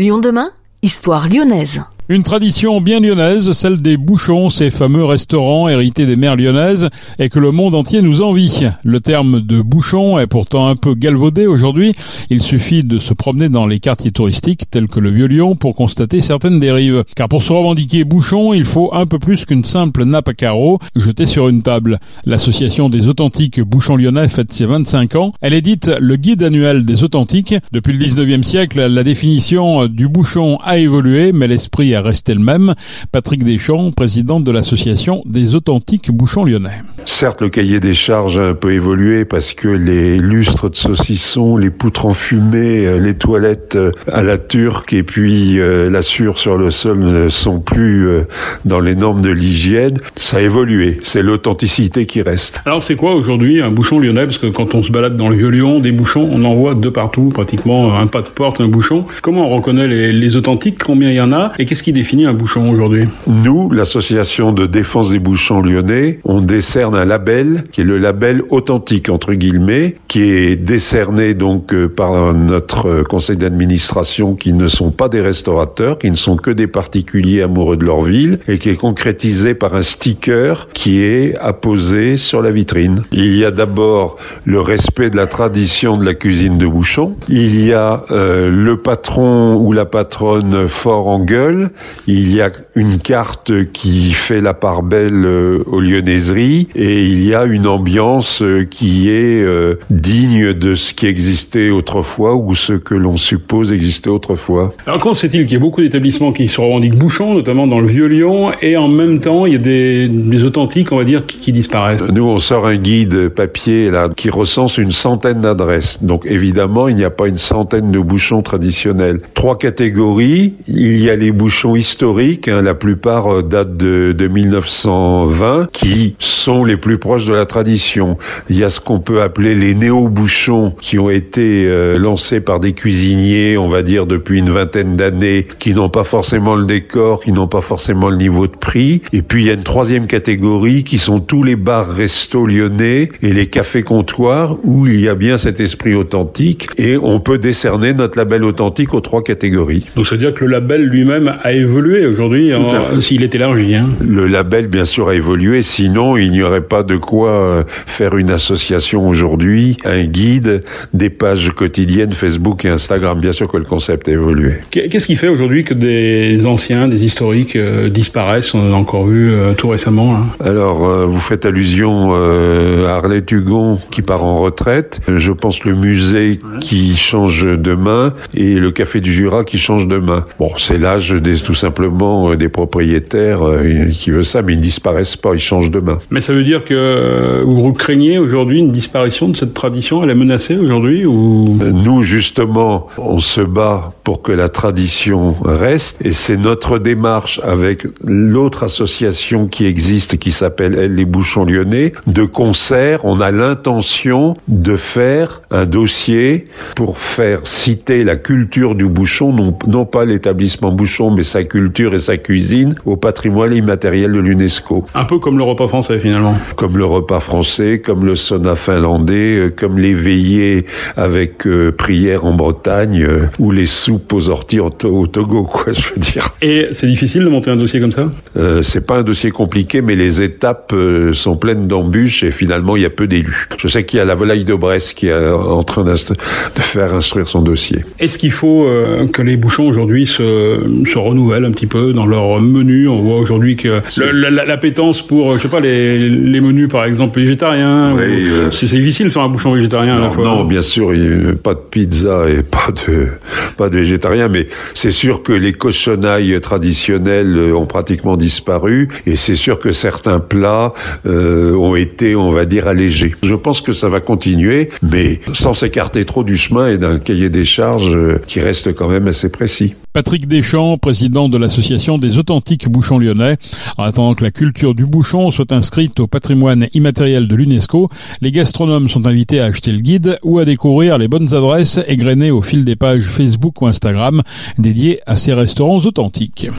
Lyon demain, histoire lyonnaise. Une tradition bien lyonnaise, celle des bouchons, ces fameux restaurants hérités des mers lyonnaises et que le monde entier nous envie. Le terme de bouchon est pourtant un peu galvaudé aujourd'hui. Il suffit de se promener dans les quartiers touristiques tels que le Vieux-Lyon pour constater certaines dérives. Car pour se revendiquer bouchon, il faut un peu plus qu'une simple nappe à carreaux jetée sur une table. L'association des authentiques bouchons lyonnais fête ses 25 ans. Elle est dite le guide annuel des authentiques. Depuis le 19e siècle, la définition du bouchon a évolué, mais l'esprit a rester le même. Patrick Deschamps, président de l'association des authentiques bouchons lyonnais. Certes, le cahier des charges a un peu évolué parce que les lustres de saucisson, les poutres enfumées, euh, les toilettes euh, à la turque et puis euh, la sur sur le sol ne sont plus dans les normes de l'hygiène. Ça a évolué. C'est l'authenticité qui reste. Alors, c'est quoi aujourd'hui un bouchon lyonnais? Parce que quand on se balade dans le Vieux-Lyon, des bouchons, on en voit de partout, pratiquement un pas de porte, un bouchon. Comment on reconnaît les, les authentiques? Combien il y en a? Et qu'est-ce qui définit un bouchon aujourd'hui? Nous, l'association de défense des bouchons lyonnais, on décerne un label qui est le label authentique entre guillemets, qui est décerné donc euh, par notre euh, conseil d'administration qui ne sont pas des restaurateurs, qui ne sont que des particuliers amoureux de leur ville et qui est concrétisé par un sticker qui est apposé sur la vitrine. Il y a d'abord le respect de la tradition de la cuisine de bouchon. Il y a euh, le patron ou la patronne fort en gueule il y a une carte qui fait la part belle aux lyonnaiseries et il y a une ambiance euh, qui est euh, digne de ce qui existait autrefois ou ce que l'on suppose existait autrefois. Alors comment c'est-il qu'il y a beaucoup d'établissements qui se revendiquent bouchons, notamment dans le Vieux-Lyon, et en même temps il y a des, authentiques, on va dire, qui, disparaissent? Nous, on sort un guide papier là qui recense une centaine d'adresses. Donc évidemment, il n'y a pas une centaine de bouchons traditionnels. Trois catégories. Il y a les bouchons historiques, hein, la plupart euh, datent de, de 1920, qui sont les plus proches de la tradition. Il y a ce qu'on peut appeler les néo-bouchons qui ont été euh, lancés par des cuisiniers, on va dire depuis une vingtaine d'années, qui n'ont pas forcément le décor, qui n'ont pas forcément le niveau de prix. Et puis il y a une troisième catégorie qui sont tous les bars restos lyonnais et les cafés comptoirs où il y a bien cet esprit authentique et on peut décerner notre label authentique aux trois catégories. Donc ça veut dire que le label lui-même a évolué aujourd'hui s'il est élargi. Hein. Le label, bien sûr, a évolué. Sinon, il n'y aurait pas de quoi euh, faire une association aujourd'hui, un guide, des pages quotidiennes Facebook et Instagram. Bien sûr que le concept a évolué. Qu'est-ce qui fait aujourd'hui que des anciens, des historiques euh, disparaissent? On en a encore vu euh, tout récemment. Là. Alors, vous faites allusion à Arlette Hugon qui part en retraite. Je pense le musée qui change de main et le Café du Jura qui change de main. Bon, c'est l'âge des tout simplement des propriétaires qui veulent ça, mais ils ne disparaissent pas, ils changent de main. Mais ça veut dire que euh, vous craignez aujourd'hui une disparition de cette tradition Elle est menacée aujourd'hui ou? Nous, justement, on se bat pour que la tradition reste, et c'est notre démarche avec l'autre association qui existe, qui s'appelle Elle les Bouchons Lyonnais, de concert. On a l'intention de faire un dossier pour faire citer la culture du bouchon, non, non pas l'établissement bouchon, mais sa culture et sa cuisine au patrimoine immatériel de l'UNESCO. Un peu comme le repas français finalement. Comme le repas français, comme le sauna finlandais, euh, comme les veillées avec euh, prière en Bretagne euh, ou les soupes aux orties au, Togo, quoi, je veux dire. Et c'est difficile de monter un dossier comme ça? Euh, C'est pas un dossier compliqué, mais les étapes sont pleines d'embûches et finalement il y a peu d'élus. Je sais qu'il y a la volaille de Brest qui est en train de faire instruire son dossier. Est-ce qu'il faut que les bouchons aujourd'hui se, se renouvellent un petit peu dans leur menu? On voit aujourd'hui que l'appétence pour, je sais pas, les, les, menus par exemple végétariens. Euh, c'est difficile de faire un bouchon végétarien non, à la fois. Non, bien sûr, il pas de pizza et pas de pas de végétarien, mais c'est sûr que les cochonnailles traditionnelles euh, ont pratiquement disparu et c'est sûr que certains plats euh, ont été, on va dire, allégés. Je pense que ça va continuer, mais sans s'écarter trop du chemin et d'un cahier des charges qui reste quand même assez précis. Patrick Deschamps, président de l'association des authentiques bouchons lyonnais. En attendant que la culture du bouchon soit inscrite au patrimoine immatériel de l'UNESCO, les gastronomes sont invités à acheter le guide ou à découvrir les bonnes adresses égrenées au fil des pages Facebook ou Instagram dédiées à ces restaurants authentiques.